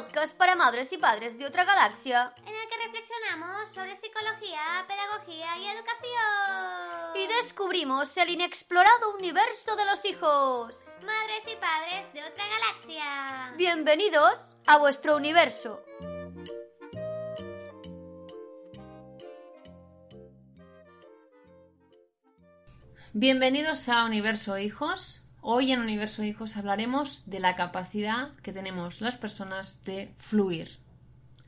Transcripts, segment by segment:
podcast para madres y padres de otra galaxia en el que reflexionamos sobre psicología, pedagogía y educación. y descubrimos el inexplorado universo de los hijos. Madres y padres de otra galaxia. Bienvenidos a vuestro universo. Bienvenidos a Universo Hijos. Hoy en Universo Hijos hablaremos de la capacidad que tenemos las personas de fluir.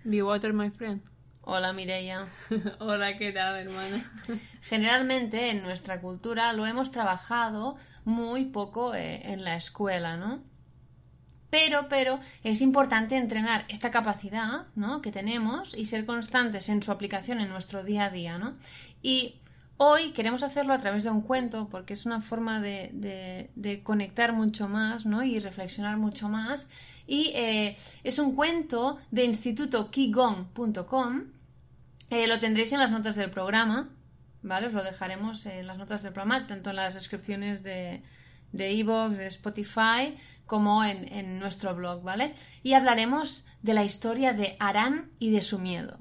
Be water, my friend. Hola Mireia. Hola, ¿qué tal, hermana? Generalmente en nuestra cultura lo hemos trabajado muy poco eh, en la escuela, ¿no? Pero, pero es importante entrenar esta capacidad ¿no? que tenemos y ser constantes en su aplicación en nuestro día a día, ¿no? Y hoy queremos hacerlo a través de un cuento porque es una forma de, conectar mucho más ¿no? y reflexionar mucho más. Y eh, es un cuento de instituto qigong.com. Eh, lo tendréis en las notas del programa, ¿vale? Os lo dejaremos en las notas del programa, tanto en las descripciones de de iVoox, de Spotify, como en, en nuestro blog, ¿vale? Y hablaremos de la historia de Arán y de su miedo.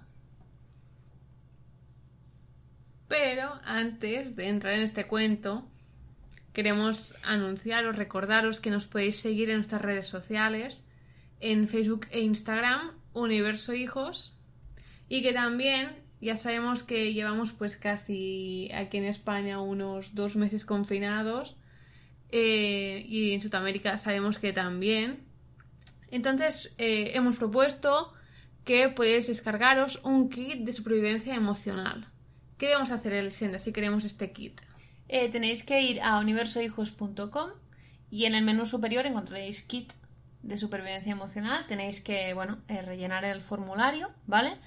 Pero antes de entrar en este cuento, queremos anunciaros, recordaros que nos podéis seguir en nuestras redes sociales, en Facebook e Instagram, Universo Hijos, y que también ya sabemos que llevamos pues casi aquí en España unos dos meses confinados eh, y en Sudamérica sabemos que también. Entonces eh, hemos propuesto que podéis descargaros un kit de supervivencia emocional. ¿Qué debemos hacer, Elisenda, si queremos este kit? Eh, tenéis que ir a universohijos.com y en el menú superior encontraréis kit de supervivencia emocional. Tenéis que, bueno, eh, rellenar el formulario, ¿vale?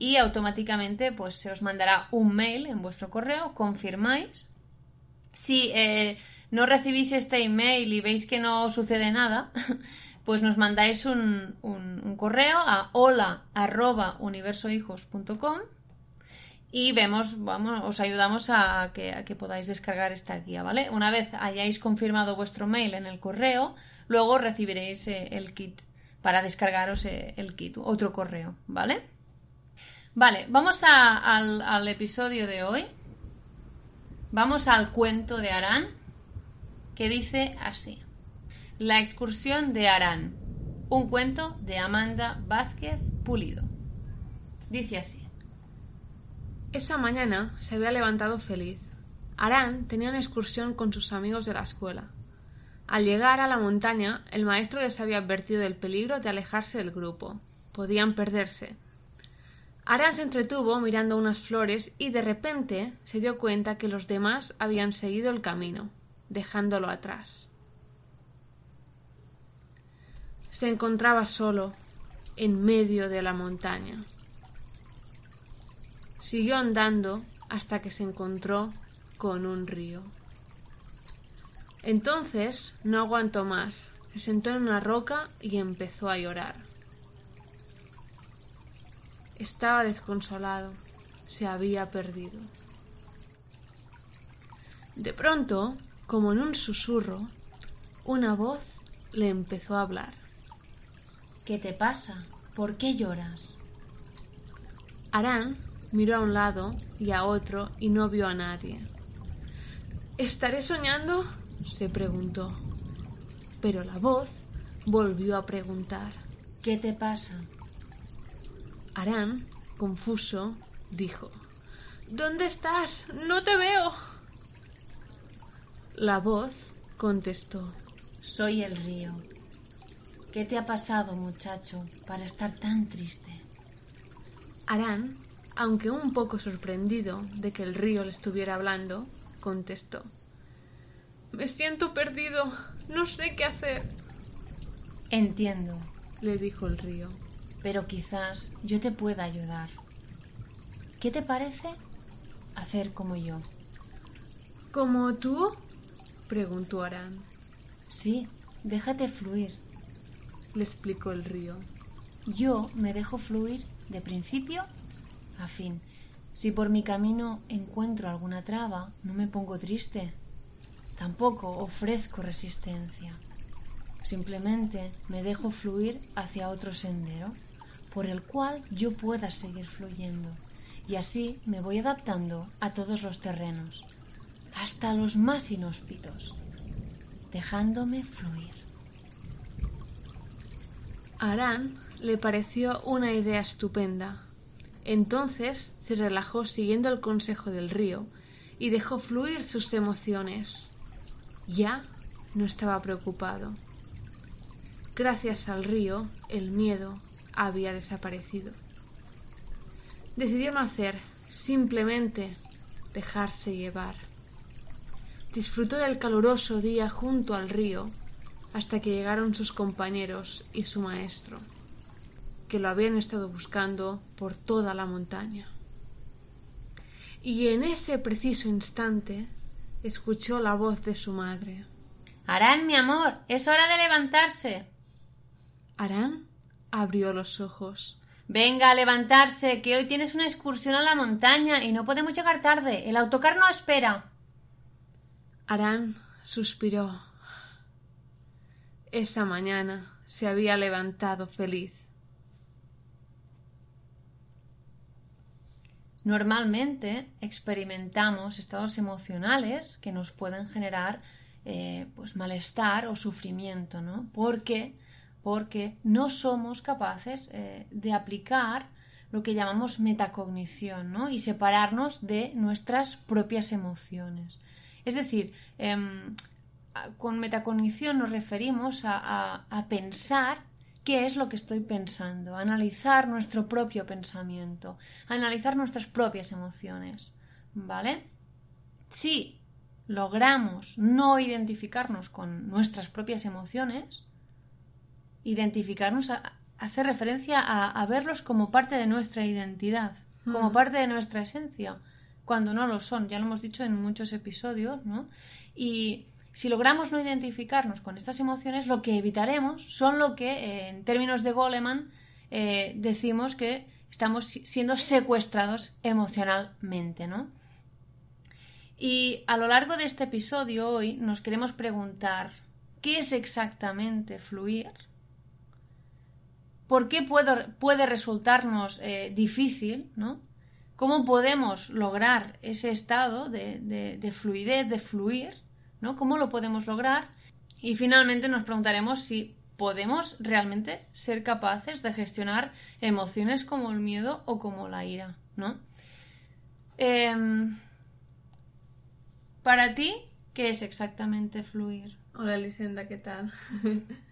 Y automáticamente, pues, se os mandará un mail en vuestro correo, confirmáis. Si eh, no recibís este email y veis que no sucede nada, pues nos mandáis un, un- un correo a hola@universohijos.com y vemos, vamos, os ayudamos a que, a que podáis descargar esta guía, ¿vale? Una vez hayáis confirmado vuestro mail en el correo, luego recibiréis eh, el kit para descargaros eh, el kit, otro correo, ¿vale? Vale, vamos al, al episodio de hoy. Vamos al cuento de Arán, que dice así. La excursión de Arán. Un cuento de Amanda Vázquez Pulido. Dice así. Esa mañana se había levantado feliz. Arán tenía una excursión con sus amigos de la escuela. Al llegar a la montaña, el maestro les había advertido del peligro de alejarse del grupo. Podían perderse. Arán se entretuvo mirando unas flores y de repente se dio cuenta que los demás habían seguido el camino, dejándolo atrás. Se encontraba solo, en medio de la montaña. Siguió andando hasta que se encontró con un río. Entonces no aguantó más, se sentó en una roca y empezó a llorar. Estaba desconsolado, se había perdido. De pronto, como en un susurro, una voz le empezó a hablar. ¿Qué te pasa? ¿Por qué lloras? Arán miró a un lado y a otro y no vio a nadie. ¿Estaré soñando? se preguntó. Pero la voz volvió a preguntar. ¿Qué te pasa? Arán, confuso, dijo ¿Dónde estás? No te veo. La voz contestó Soy el río. ¿Qué te ha pasado, muchacho, para estar tan triste? Arán, aunque un poco sorprendido de que el río le estuviera hablando, contestó Me siento perdido. No sé qué hacer. Entiendo, le dijo el río. pero quizás yo te pueda ayudar. ¿Qué te parece hacer como yo? ¿Como tú? preguntó Arán. Sí, déjate fluir. Le explicó el río. Yo me dejo fluir de principio a fin. Si por mi camino encuentro alguna traba, no me pongo triste. Tampoco ofrezco resistencia. Simplemente me dejo fluir hacia otro sendero por el cual yo pueda seguir fluyendo. Y así me voy adaptando a todos los terrenos, hasta los más inhóspitos, dejándome fluir. A Arán le pareció una idea estupenda. Entonces se relajó siguiendo el consejo del río y dejó fluir sus emociones. Ya no estaba preocupado. Gracias al río, el miedo había desaparecido. Decidió no hacer, simplemente dejarse llevar. Disfrutó del caluroso día junto al río hasta que llegaron sus compañeros y su maestro, que lo habían estado buscando por toda la montaña. Y en ese preciso instante escuchó la voz de su madre. Arán, mi amor, es hora de levantarse. Arán abrió los ojos. Venga a levantarse, que hoy tienes una excursión a la montaña y no podemos llegar tarde. El autocar no espera. Arán suspiró. Esa mañana se había levantado feliz. Normalmente experimentamos estados emocionales que nos pueden generar eh, pues malestar o sufrimiento, ¿no? Porque porque no somos capaces eh, de aplicar lo que llamamos metacognición ¿no? y separarnos de nuestras propias emociones. Es decir, em, con metacognición nos referimos a, a, pensar qué es lo que estoy pensando, a analizar nuestro propio pensamiento, a analizar nuestras propias emociones. ¿Vale? Si logramos no identificarnos con nuestras propias emociones, identificarnos, hace referencia a, verlos como parte de nuestra identidad, como parte de nuestra esencia, cuando no lo son, ya lo hemos dicho en muchos episodios, ¿no? Y si logramos no identificarnos con estas emociones, lo que evitaremos son lo que, eh, en términos de Goleman, eh, decimos que estamos siendo secuestrados emocionalmente, ¿no? Y a lo largo de este episodio hoy nos queremos preguntar ¿qué es exactamente fluir? ¿Por qué puede resultarnos eh, difícil? ¿no? ¿Cómo podemos lograr ese estado de, fluidez, de fluir? ¿No? ¿Cómo lo podemos lograr? Y finalmente nos preguntaremos si podemos realmente ser capaces de gestionar emociones como el miedo o como la ira, ¿no? Em, para ti, ¿qué es exactamente fluir? Hola, Lisenda, ¿qué tal?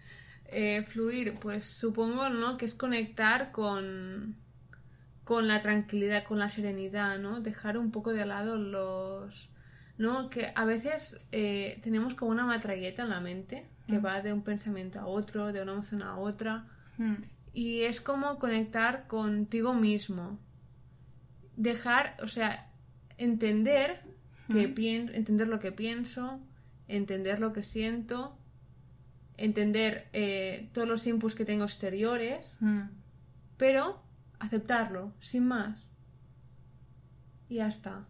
Eh, fluir, pues supongo, ¿no? Que es conectar con, con la tranquilidad, con la serenidad, ¿no? Dejar un poco de lado los... ¿no? Que a veces eh, tenemos como una matralleta en la mente que mm. va de un pensamiento a otro, de una emoción a otra. Mm. Y es como conectar contigo mismo. Dejar, o sea, entender, que mm. entender lo que pienso, entender lo que siento entender eh, todos los inputs que tengo exteriores, pero aceptarlo, sin más. Y ya está.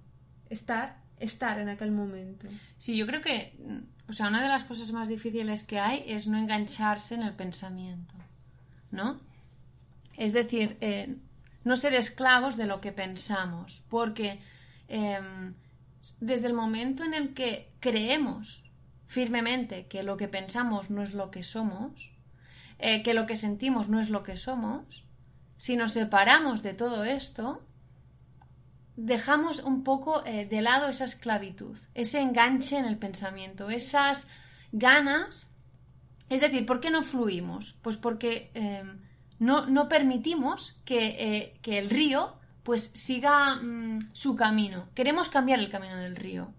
Estar, estar en aquel momento. Sí, yo creo que, o sea, una de las cosas más difíciles que hay es no engancharse en el pensamiento, ¿no? Es decir, eh, no ser esclavos de lo que pensamos, porque em, desde el momento en el que creemos firmemente que lo que pensamos no es lo que somos, eh, que lo que sentimos no es lo que somos, si nos separamos de todo esto, dejamos un poco eh, de lado esa esclavitud, ese enganche en el pensamiento, esas ganas. Es decir, ¿por qué no fluimos? Pues porque em, no, no, permitimos que, eh, que, el río pues siga mm, su camino. Queremos cambiar el camino del río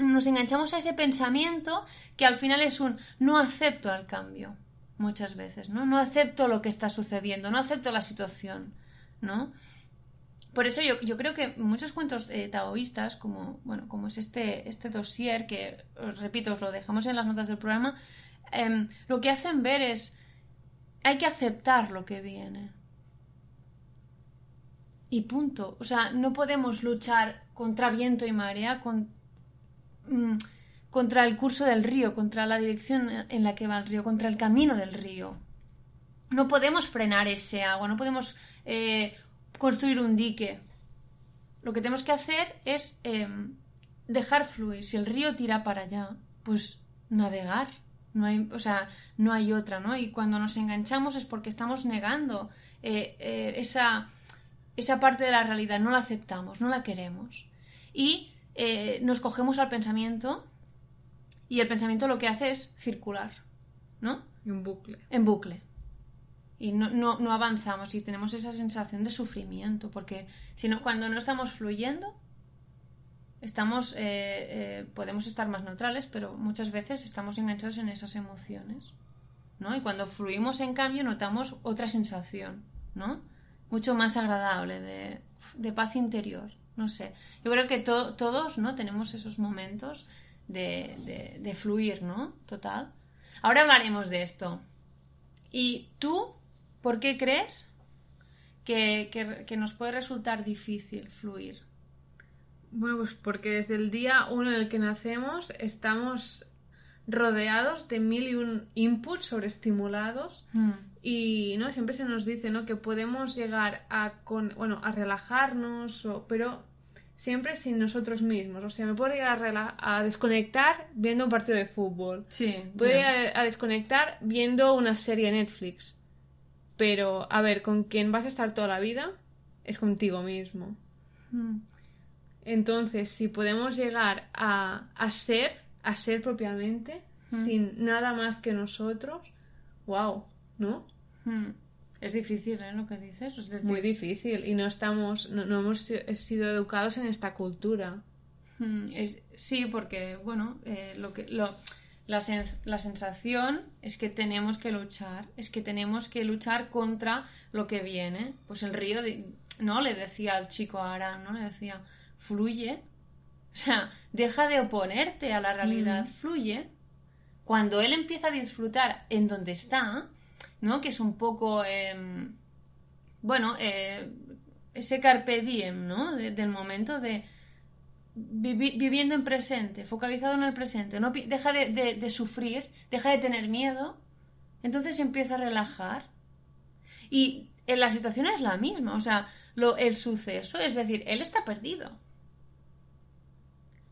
nos enganchamos a ese pensamiento que al final es un no acepto al cambio, muchas veces, ¿no? No acepto lo que está sucediendo, no acepto la situación, ¿no? Por eso yo, yo creo que muchos cuentos eh, taoístas, como, bueno, como es este, este dossier, que os repito, os lo dejamos en las notas del programa, em, lo que hacen ver es hay que aceptar lo que viene. Y punto. O sea, no podemos luchar contra viento y marea, Mm, contra el curso del río, contra la dirección en la que va el río, contra el camino del río. No podemos frenar ese agua, no podemos eh, construir un dique. Lo que tenemos que hacer es em, dejar fluir. Si el río tira para allá, pues navegar. No hay, o sea, no hay otra, ¿no? Y cuando nos enganchamos es porque estamos negando eh, eh, esa, esa parte de la realidad, no la aceptamos, no la queremos. Y nos cogemos al pensamiento y el pensamiento lo que hace es circular, ¿no? En bucle. En bucle. Y no, no, avanzamos y tenemos esa sensación de sufrimiento, porque si cuando no estamos fluyendo, estamos, eh, eh, podemos estar más neutrales, pero muchas veces estamos enganchados en esas emociones, ¿no? Y cuando fluimos, en cambio, notamos otra sensación, ¿no? Mucho más agradable, de, de paz interior, no sé. Yo creo que todos, ¿no? Tenemos esos momentos de, fluir, ¿no? Total. Ahora hablaremos de esto. ¿Y tú por qué crees que, que, nos puede resultar difícil fluir? Bueno, pues porque desde el día uno en el que nacemos estamos rodeados de mil y un inputs sobreestimulados mm. y no siempre se nos dice no que podemos llegar a con, bueno a relajarnos o, pero siempre sin nosotros mismos. O sea, me puedo llegar a, desconectar viendo un partido de fútbol. Sí. Puedo llegar a, desconectar viendo una serie de Netflix. Pero, a ver, con quien vas a estar toda la vida es contigo mismo. Hmm. Entonces, si podemos llegar a, a ser, a ser propiamente, hmm. sin nada más que nosotros, wow, ¿no? Hmm. Es difícil, ¿eh? Lo que dices. Es Muy difícil. Y no estamos, no, hemos sido educados en esta cultura. Es, sí, porque, bueno, eh, lo que, lo, la, la, sensación es que tenemos que luchar, es que tenemos que luchar contra lo que viene. Pues el río, ¿no? Le decía al chico Arán, ¿no? Le decía, fluye. O sea, deja de oponerte a la realidad, fluye. Cuando él empieza a disfrutar en donde está, ¿no? Que es un poco, em, bueno, eh, ese carpe diem, ¿no? del momento de viviendo en presente, focalizado en el presente, no deja de, sufrir, deja de tener miedo, entonces empieza a relajar. Y en la situación es la misma, o sea, el suceso, es decir, él está perdido.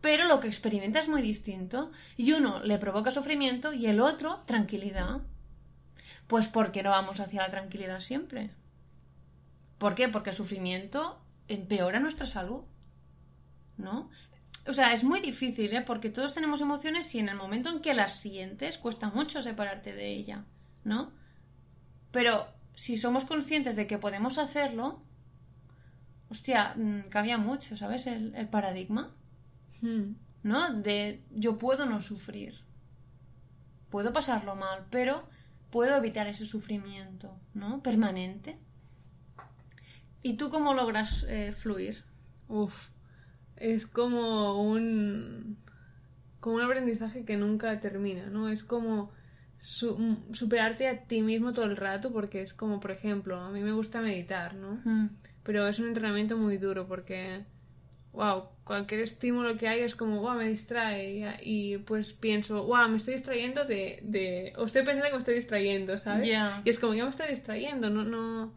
Pero lo que experimenta es muy distinto y uno le provoca sufrimiento y el otro tranquilidad. Pues porque no vamos hacia la tranquilidad siempre. ¿Por qué? Porque el sufrimiento empeora nuestra salud. ¿No? O sea, es muy difícil, ¿eh? Porque todos tenemos emociones y en el momento en que las sientes cuesta mucho separarte de ella, ¿no? Pero si somos conscientes de que podemos hacerlo, hostia, mm, cambia mucho, ¿sabes? El, paradigma. Hmm. ¿No? De yo puedo no sufrir. Puedo pasarlo mal, pero puedo evitar ese sufrimiento, ¿no? Permanente. ¿Y tú cómo logras eh, fluir? Uf, es como un como un aprendizaje que nunca termina, ¿no? Es como superarte a ti mismo todo el rato porque es como, por ejemplo, a mí me gusta meditar, ¿no? Pero es un entrenamiento muy duro porque wow, cualquier estímulo que hay es como, wow, me distrae. Y, pues pienso, wow, me estoy distrayendo de, de... O estoy pensando que me estoy distrayendo, ¿sabes? Y es como, ya me estoy distrayendo, no, no...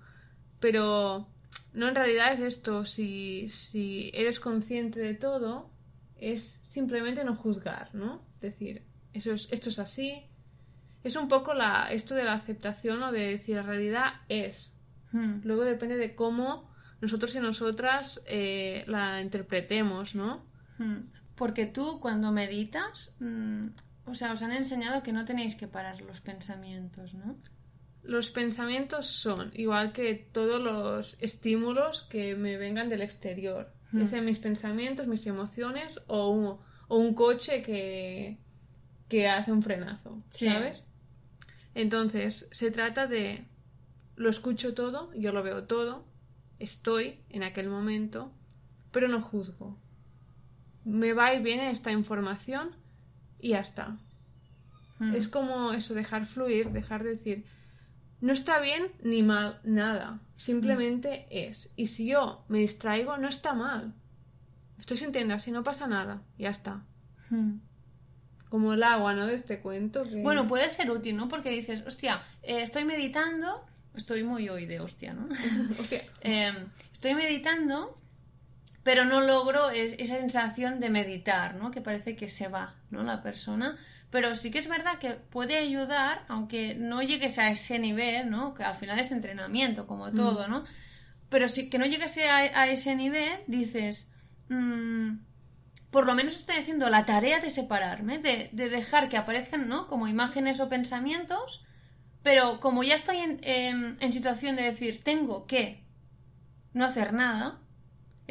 Pero no, en realidad es esto, si, si eres consciente de todo, es simplemente no juzgar, ¿no? Es decir, eso es, esto es así. Es un poco la, esto de la aceptación o de decir, la realidad es. Hmm. Luego depende de cómo nosotros y nosotras eh, la interpretemos, ¿no? Hmm. Porque tú cuando meditas, mm, o sea, os han enseñado que no tenéis que parar los pensamientos, ¿no? Los pensamientos son igual que todos los estímulos que me vengan del exterior. Hmm. sean mis pensamientos, mis emociones o un, o un coche que, que hace un frenazo, ¿sabes? Entonces, se trata de lo escucho todo, yo lo veo todo, estoy en aquel momento, pero no juzgo. Me va y viene esta información y ya está. Hmm. Es como eso, dejar fluir, dejar de decir, no está bien ni mal nada, simplemente es. Y si yo me distraigo, no está mal. Estoy sintiendo así, no pasa nada, ya está. Hmm. como el agua, ¿no? De este cuento. Que... Bueno, puede ser útil, ¿no? Porque dices, hostia, eh, estoy meditando, estoy muy hoy de hostia, ¿no? Hostia. Eh, estoy meditando, pero no logro es- esa sensación de meditar, ¿no? Que parece que se va, ¿no? La persona. Pero sí que es verdad que puede ayudar, aunque no llegues a ese nivel, ¿no? Que al final es entrenamiento, como todo, ¿no? Pero si que no llegues a, a ese nivel, dices, mm, por lo menos estoy haciendo la tarea de separarme, de, de dejar que aparezcan, ¿no? Como imágenes o pensamientos, pero como ya estoy en, en- en situación de decir, tengo que no hacer nada,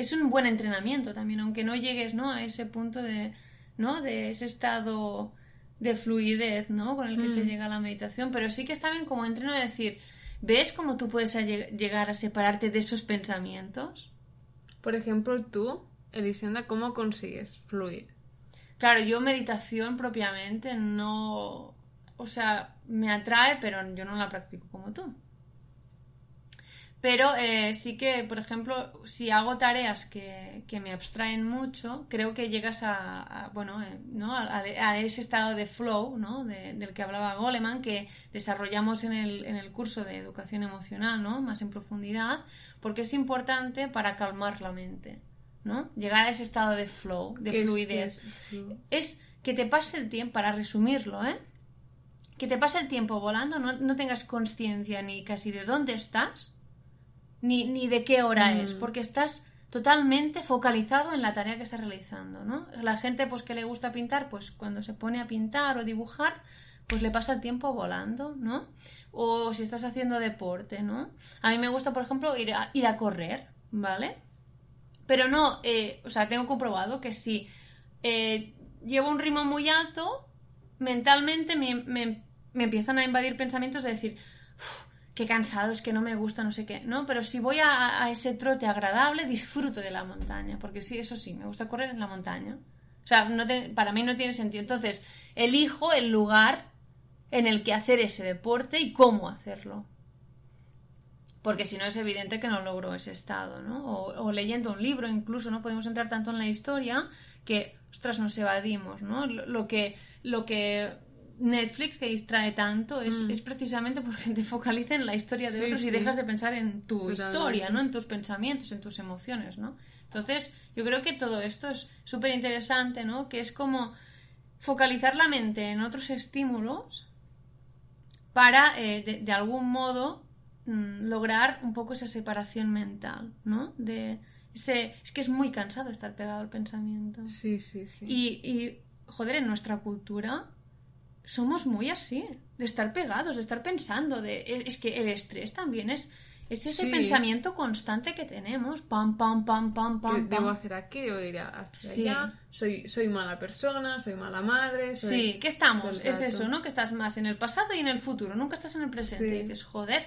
es un buen entrenamiento también, aunque no llegues, ¿no? A ese punto de, ¿no? De ese estado de fluidez, ¿no? Con el que se Mm. llega a la meditación, pero sí que está bien como entreno de decir, ¿ves cómo tú puedes llegar a separarte de esos pensamientos? Por ejemplo, tú, Elisenda, ¿cómo consigues fluir? Claro, yo meditación propiamente no... O sea, me atrae, pero yo no la practico como tú. Pero eh, sí que, por ejemplo, si hago tareas que, que me abstraen mucho, creo que llegas a, a, bueno, eh, ¿no? A, ese estado de flow, ¿no? De- del que hablaba Goleman, que desarrollamos en el, en el curso de educación emocional, ¿no? Más en profundidad, porque es importante para calmar la mente, ¿no? Llegar a ese estado de flow, de ¿Qué es- fluidez es- es que te pase el tiempo, para resumirlo, ¿eh? Que te pase el tiempo volando, no, no tengas conciencia ni casi de dónde estás, ni, ni de qué hora Mm. es, porque estás totalmente focalizado en la tarea que estás realizando, ¿no? La gente, pues, que le gusta pintar, pues, cuando se pone a pintar o dibujar, pues le pasa el tiempo volando, ¿no? O si estás haciendo deporte, ¿no? A mí me gusta, por ejemplo, ir a, ir a correr, ¿vale? Pero no, eh, o sea, tengo comprobado que si eh, llevo un ritmo muy alto, mentalmente me, me- me empiezan a invadir pensamientos de decir, "Uf, qué cansado, es que no me gusta, no sé qué, ¿no? Pero si voy a, a ese trote agradable, disfruto de la montaña, porque sí, eso sí, me gusta correr en la montaña. O sea, no para mí no tiene sentido. Entonces, elijo el lugar en el que hacer ese deporte y cómo hacerlo. Porque si no es evidente que no logro ese estado, ¿no? O, leyendo un libro incluso, ¿no? Podemos entrar tanto en la historia que, ostras, nos evadimos, ¿no? Lo que, lo que Netflix que distrae tanto es, Mm. es precisamente porque te focaliza en la historia de Sí, otros y dejas de pensar en tu Totalmente. historia, ¿no? En tus pensamientos, en tus emociones, ¿no? Entonces, yo creo que todo esto es súper interesante, ¿no? Que es como focalizar la mente en otros estímulos para, eh, de, de algún modo, mm, lograr un poco esa separación mental, ¿no? De ese, es que es muy cansado estar pegado al pensamiento. Sí, sí, sí. Y, y, joder, en nuestra cultura somos muy así, de estar pegados, de estar pensando, de es que el estrés también es, es ese Sí. pensamiento constante que tenemos, pam, pam, pam, pam, ¿Qué pam, debo pam. hacer aquí? ¿Debo ir a- hacia Sí. allá? Soy, soy mala persona, soy mala madre. Soy... Sí, que estamos, es eso, ¿no? Que estás más en el pasado y en el futuro, nunca estás en el presente. Sí. Y dices, joder,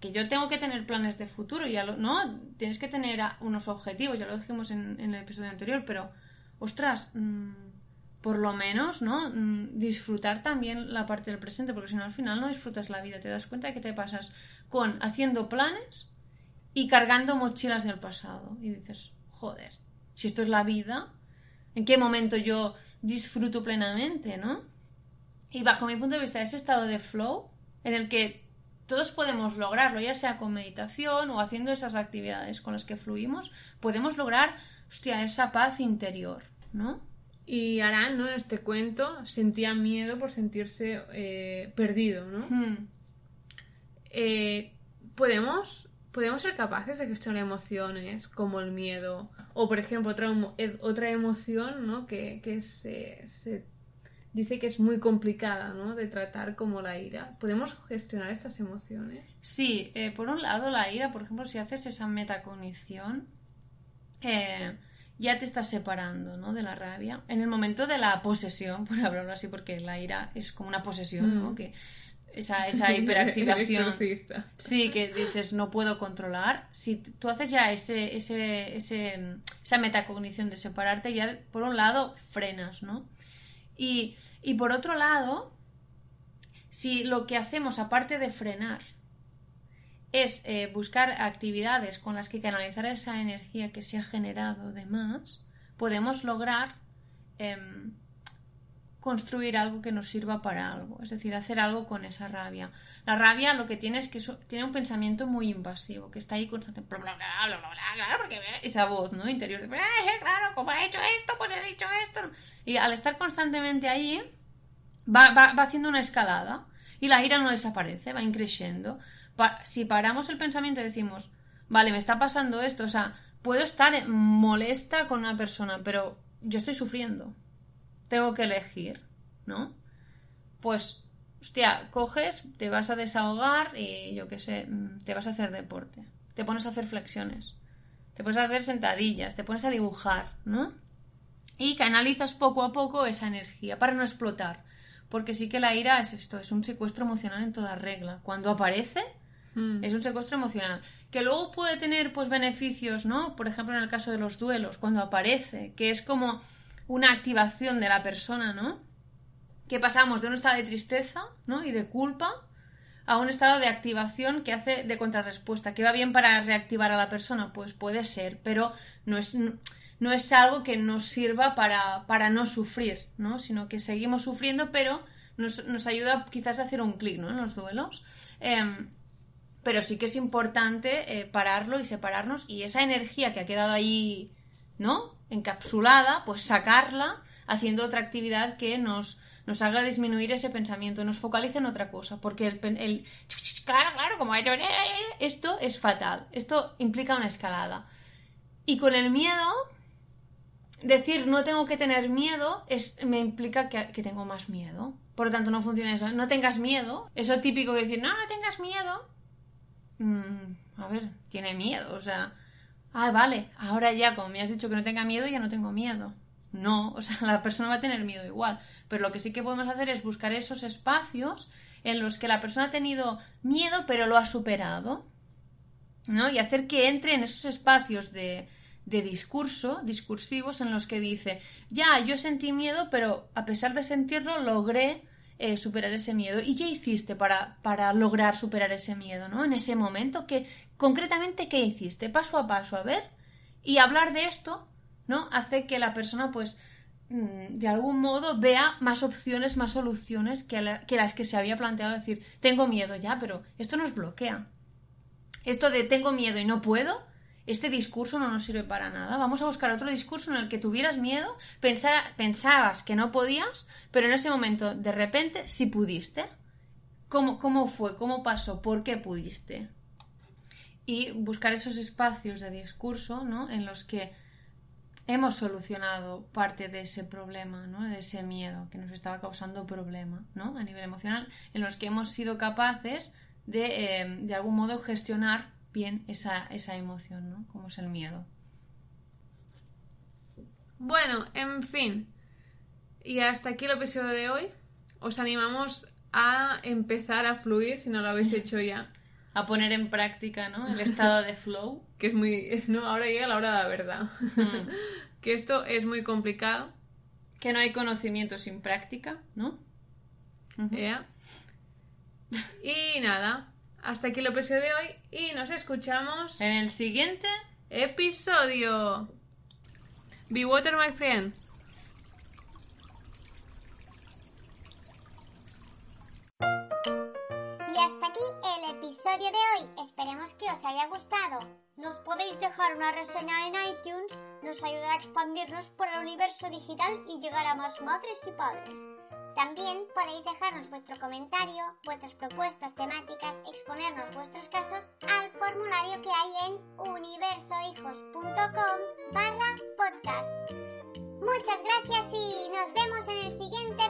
que yo tengo que tener planes de futuro, ya lo, ¿no? Tienes que tener unos objetivos, ya lo dijimos en, en el episodio anterior, pero, ostras, mm, por lo menos, ¿no? Mm, disfrutar también la parte del presente, porque si no al final no disfrutas la vida, te das cuenta de que te pasas con haciendo planes y cargando mochilas del pasado. Y dices, joder, si esto es la vida, ¿en qué momento yo disfruto plenamente, no? Y bajo mi punto de vista, ese estado de flow en el que todos podemos lograrlo, ya sea con meditación o haciendo esas actividades con las que fluimos, podemos lograr, hostia, esa paz interior, ¿no? Y Aran, ¿no? En este cuento sentía miedo por sentirse eh, perdido, ¿no? Hmm. Eh, ¿podemos, ¿Podemos ser capaces de gestionar emociones como el miedo? O, por ejemplo, otra, otra emoción, ¿no? Que, que se, se dice que es muy complicada, ¿no? De tratar como la ira. ¿Podemos gestionar estas emociones? Sí, eh, por un lado la ira, por ejemplo, si haces esa metacognición, eh, ya te estás separando ¿no? de la rabia. En el momento de la posesión, por hablarlo así, porque la ira es como una posesión, ¿no? Mm. Que esa, esa hiperactivación. Sí, que dices no puedo controlar. Si tú haces ya ese, ese, ese, esa metacognición de separarte, ya por un lado frenas, ¿no? Y, y por otro lado, si lo que hacemos aparte de frenar es eh, buscar actividades con las que canalizar esa energía que se ha generado de más, podemos lograr em, construir algo que nos sirva para algo, es decir, hacer algo con esa rabia. La rabia lo que tiene es que tiene un pensamiento muy invasivo, que está ahí constantemente, porque esa voz, ¿no? Interior, de, claro, como ha hecho esto, pues he dicho esto. Y al estar constantemente ahí, va, va, va haciendo una escalada y la ira no desaparece, va increciendo. Si paramos el pensamiento y decimos, vale, me está pasando esto, o sea, puedo estar molesta con una persona, pero yo estoy sufriendo tengo que elegir, ¿no? Pues, hostia, coges, te vas a desahogar y yo qué sé, mm, te vas a hacer deporte. Te pones a hacer flexiones. Te pones a hacer sentadillas, te pones a dibujar, ¿no? Y canalizas poco a poco esa energía para no explotar. Porque sí que la ira es esto, es un secuestro emocional en toda regla. Cuando aparece, mm. es un secuestro emocional. Que luego puede tener pues beneficios, ¿no? Por ejemplo, en el caso de los duelos, cuando aparece, que es como una activación de la persona, ¿no? Que pasamos de un estado de tristeza, ¿no? Y de culpa a un estado de activación que hace de contrarrespuesta, que va bien para reactivar a la persona, pues puede ser, pero no es, no es algo que nos sirva para, para no sufrir, ¿no? Sino que seguimos sufriendo, pero nos, nos ayuda quizás a hacer un clic, ¿no? En los duelos. Em, pero sí que es importante eh, pararlo y separarnos y esa energía que ha quedado ahí, ¿no? encapsulada, pues sacarla haciendo otra actividad que nos, nos haga disminuir ese pensamiento, nos focalice en otra cosa, porque el, claro, claro, como ha hecho, esto es fatal, esto implica una escalada. Y con el miedo, decir no tengo que tener miedo es, me implica que, tengo más miedo. Por lo tanto, no funciona eso. No tengas miedo. Eso típico de decir, no, no tengas miedo. Mm, a ver, tiene miedo. O sea, ah, vale, ahora ya, como me has dicho que no tenga miedo, ya no tengo miedo. No, o sea, la persona va a tener miedo igual. Pero lo que sí que podemos hacer es buscar esos espacios en los que la persona ha tenido miedo, pero lo ha superado. ¿No? Y hacer que entre en esos espacios de, de discurso, discursivos, en los que dice, ya, yo sentí miedo, pero a pesar de sentirlo, logré eh, superar ese miedo. ¿Y qué hiciste para, para lograr superar ese miedo, ¿no? En ese momento, ¿qué, concretamente, ¿qué hiciste? Paso a paso, a ver. Y hablar de esto, ¿no? Hace que la persona, pues, mm, de algún modo vea más opciones, más soluciones que, que las que se había planteado decir, tengo miedo ya, pero esto nos bloquea. Esto de tengo miedo y no puedo, este discurso no nos sirve para nada. Vamos a buscar otro discurso en el que tuvieras miedo, pensabas que no podías, pero en ese momento, de repente, sí pudiste. ¿Cómo, ¿Cómo fue? ¿Cómo pasó? ¿Por qué pudiste? Y buscar esos espacios de discurso ¿no? en los que hemos solucionado parte de ese problema, ¿no? de ese miedo que nos estaba causando problema ¿no? a nivel emocional, en los que hemos sido capaces de, eh, de algún modo, gestionar bien esa, esa emoción, ¿no? Como es el miedo. Bueno, en fin. Y hasta aquí el episodio de hoy. Os animamos a empezar a fluir si no lo habéis hecho ya. A poner en práctica, ¿no? El estado de flow. que es muy... No, ahora llega la hora de la verdad. Mm. que esto es muy complicado. Que no hay conocimiento sin práctica, ¿no? Y nada, hasta aquí el episodio de hoy y nos escuchamos en el siguiente episodio. Be water, my friend. Y hasta aquí el episodio de hoy. Esperemos que os haya gustado. Nos podéis dejar una reseña en iTunes, nos ayudará a expandirnos por el universo digital y llegar a más madres y padres. También podéis dejarnos vuestro comentario, vuestras propuestas temáticas, exponernos vuestros casos al formulario que hay en universohijos.com barra podcast. Muchas gracias y nos vemos en el siguiente